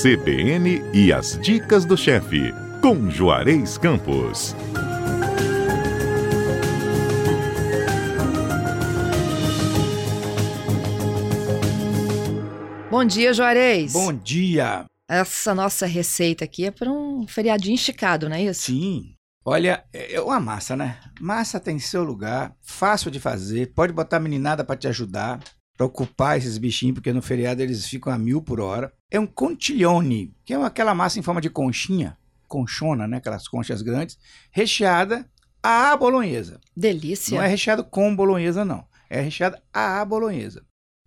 CBN e as dicas do chefe, com Juarez Campos. Bom dia, Juarez. Bom dia. Essa nossa receita aqui é para um feriadinho esticado, não é isso? Sim. Olha, é uma massa, né? Massa tem seu lugar, fácil de fazer, pode botar a meninada para te ajudar, para ocupar esses bichinhos, porque no feriado eles ficam a mil por hora. É um contiglione, que é aquela massa em forma de conchinha, conchona, né? Aquelas conchas grandes, recheada à bolonhesa. Delícia. Não é recheado com bolonhesa, não. É recheada à bolonhesa.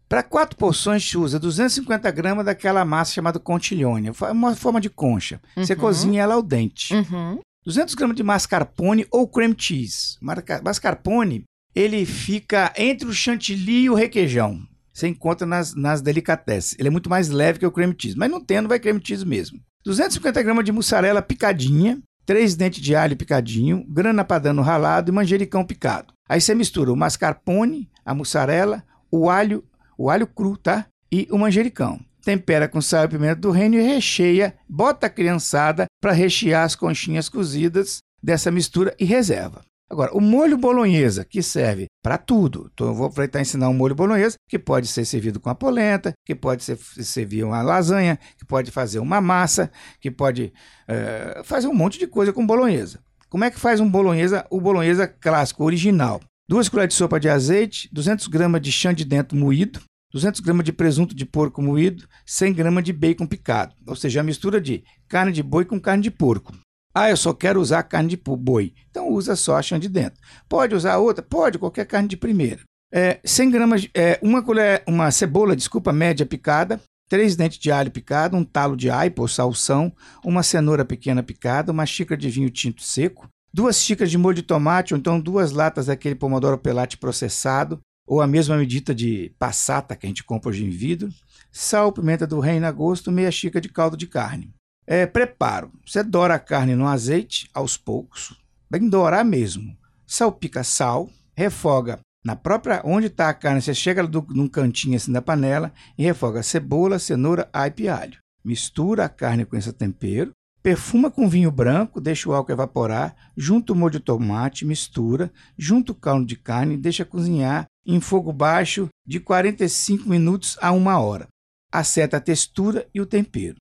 Para quatro porções, se usa 250 gramas daquela massa chamada contiglione. É uma forma de concha. Uhum. Você cozinha ela ao dente. Uhum. 200 gramas de mascarpone ou cream cheese. Mascarpone, ele fica entre o chantilly e o requeijão. Você encontra nas, nas delicatessen. Ele é muito mais leve que o cream cheese. Mas não tendo, vai cream cheese mesmo. 250 gramas de mussarela picadinha. 3 dentes de alho picadinho. Grana padano ralado e manjericão picado. Aí você mistura o mascarpone, a mussarela, o alho o alho cru, tá? E o manjericão. Tempera com sal e pimenta do reino e recheia, bota a criançada para rechear as conchinhas cozidas dessa mistura e reserva. Agora, o molho bolonhesa, que serve para tudo. Então, eu vou aproveitar ensinar um molho bolonhesa, que pode ser servido com a polenta, que pode ser servir uma lasanha, que pode fazer uma massa, que pode é, fazer um monte de coisa com bolonhesa. Como é que faz um bolonhesa, o bolonhesa clássico, original? Duas colheres de sopa de azeite, 200 gramas de chã de dentro moído, 200 gramas de presunto de porco moído, 100 gramas de bacon picado. Ou seja, a mistura de carne de boi com carne de porco. Ah, eu só quero usar carne de boi. Então usa só a chã de dentro. Pode usar outra? Pode, qualquer carne de primeira. É, 100 gramas, é, uma colher, uma cebola, desculpa, média picada, três dentes de alho picado, um talo de aipo ou salsão, uma cenoura pequena picada, uma xícara de vinho tinto seco, duas xícaras de molho de tomate ou então duas latas daquele pomodoro pelate processado, ou a mesma medida de passata que a gente compra hoje em vidro, sal, pimenta do reino a gosto, meia xícara de caldo de carne. É, preparo. Você dora a carne no azeite aos poucos, bem dourar mesmo. Salpica sal, refoga na própria onde está a carne, você chega do, num cantinho assim da panela e refoga cebola, cenoura, aipo e alho. Mistura a carne com esse tempero, Perfuma com vinho branco, deixa o álcool evaporar, junta o molho de tomate, mistura, junta o caldo de carne deixa cozinhar em fogo baixo de 45 minutos a uma hora. Acerta a textura e o tempero.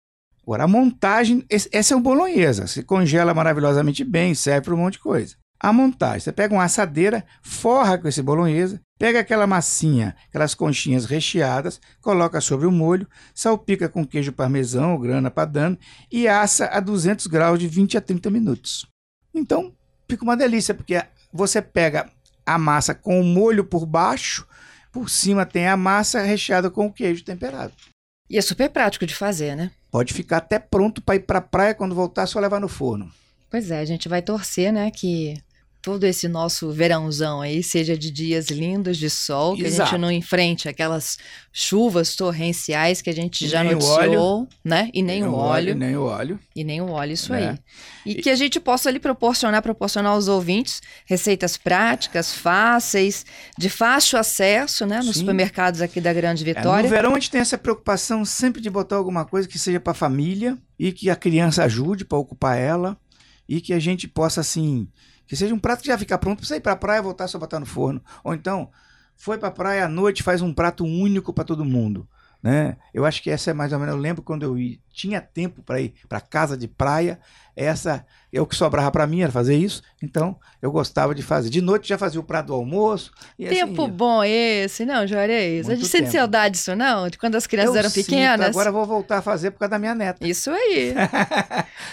Agora, a montagem, essa é o bolonhesa, se congela maravilhosamente bem, serve para um monte de coisa a montagem. Você pega uma assadeira, forra com esse bolonhesa, pega aquela massinha, aquelas conchinhas recheadas, coloca sobre o molho, salpica com queijo parmesão ou grana padano e assa a 200 graus de 20 a 30 minutos. Então, fica uma delícia, porque você pega a massa com o molho por baixo, por cima tem a massa recheada com o queijo temperado. E é super prático de fazer, né? Pode ficar até pronto para ir para a praia quando voltar, só levar no forno. Pois é, a gente vai torcer, né, que todo esse nosso verãozão aí seja de dias lindos de sol, que Exato. a gente não enfrente aquelas chuvas torrenciais que a gente e já noticiou, óleo, né? E nem, nem o óleo, óleo. Nem o óleo. E nem o óleo, isso é. aí. E, e, que a gente possa ali proporcionar, proporcionar aos ouvintes receitas práticas, fáceis, de fácil acesso, né? Nos Sim. supermercados aqui da Grande Vitória. É, no verão a gente tem essa preocupação sempre de botar alguma coisa que seja para a família e que a criança ajude para ocupar ela e que a gente possa, assim que seja um prato que já fica pronto você ir para a praia, voltar só botar no forno. Ou então, foi para a praia à noite, faz um prato único para todo mundo. Né? Eu acho que essa é mais ou menos. Eu lembro quando eu ia, tinha tempo para ir para casa de praia, essa é o que sobrava para mim era fazer isso. Então eu gostava de fazer. De noite já fazia o prato do almoço. Assim tempo assim, bom esse, não, Juarez? A gente sente saudade disso, não? De quando as crianças eu eram pequenas? Sinto, agora vou voltar a fazer por causa da minha neta. Isso aí.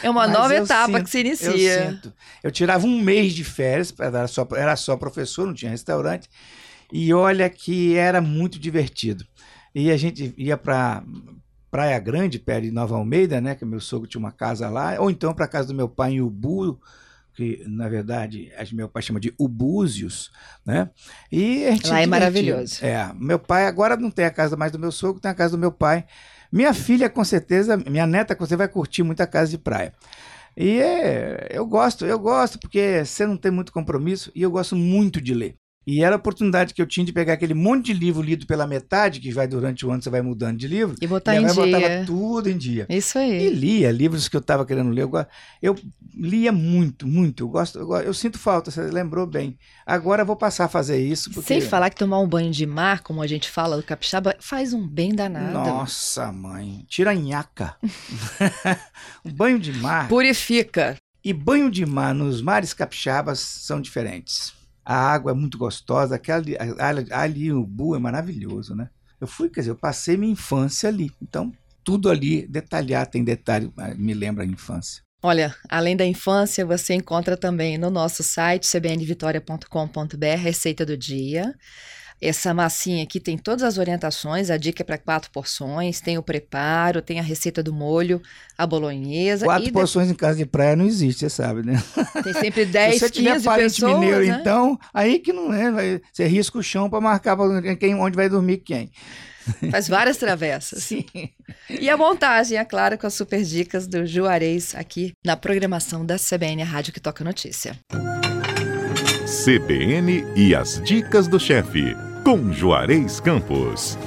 É uma nova etapa sinto, que se inicia. Eu sinto. Eu tirava um mês de férias, era só, era só professor, não tinha restaurante. E olha que era muito divertido. E a gente ia para Praia Grande, perto de Nova Almeida, né? Que meu sogro tinha uma casa lá, ou então para casa do meu pai em Ubu, que na verdade meu pai chama de Ubúzios, né? E a gente lá é maravilhoso. É, meu pai agora não tem a casa mais do meu sogro, tem a casa do meu pai. Minha filha com certeza, minha neta você vai curtir muito a casa de praia. E é, eu gosto, eu gosto porque você não tem muito compromisso e eu gosto muito de ler. E era a oportunidade que eu tinha de pegar aquele monte de livro lido pela metade, que vai durante o ano, você vai mudando de livro. E botar em dia. botava tudo em dia. Isso aí. E lia livros que eu estava querendo ler. Eu, eu, lia muito, muito. Eu, gosto, eu, eu, sinto falta, você lembrou bem. Agora eu vou passar a fazer isso. Porque... Sem falar que tomar um banho de mar, como a gente fala do capixaba, faz um bem danado. Nossa, mãe. Tira a nhaca. um banho de mar. Purifica. E banho de mar nos mares capixabas são diferentes. A água é muito gostosa, aquele, ali, o Bu é maravilhoso, né? Eu fui, quer dizer, eu passei minha infância ali. Então, tudo ali detalhado, tem detalhe, ah, me lembra a infância. Olha, além da infância, você encontra também no nosso site cbnvitoria.com.br receita do dia. Essa massinha aqui tem todas as orientações, a dica é para quatro porções, tem o preparo, tem a receita do molho, a bolonhesa. Quatro porções de... em casa de praia não existe, você sabe, né? Tem sempre 10, Se 15 parente pessoas, mineiro, né? então, aí que não é, vai, você risca o chão para marcar quem, onde vai dormir quem. Faz várias travessas. Sim. E a montagem, é claro, com as super dicas do Juarez aqui na programação da CBN Rádio que toca notícia. CBN e as dicas do chefe com Juarez Campos.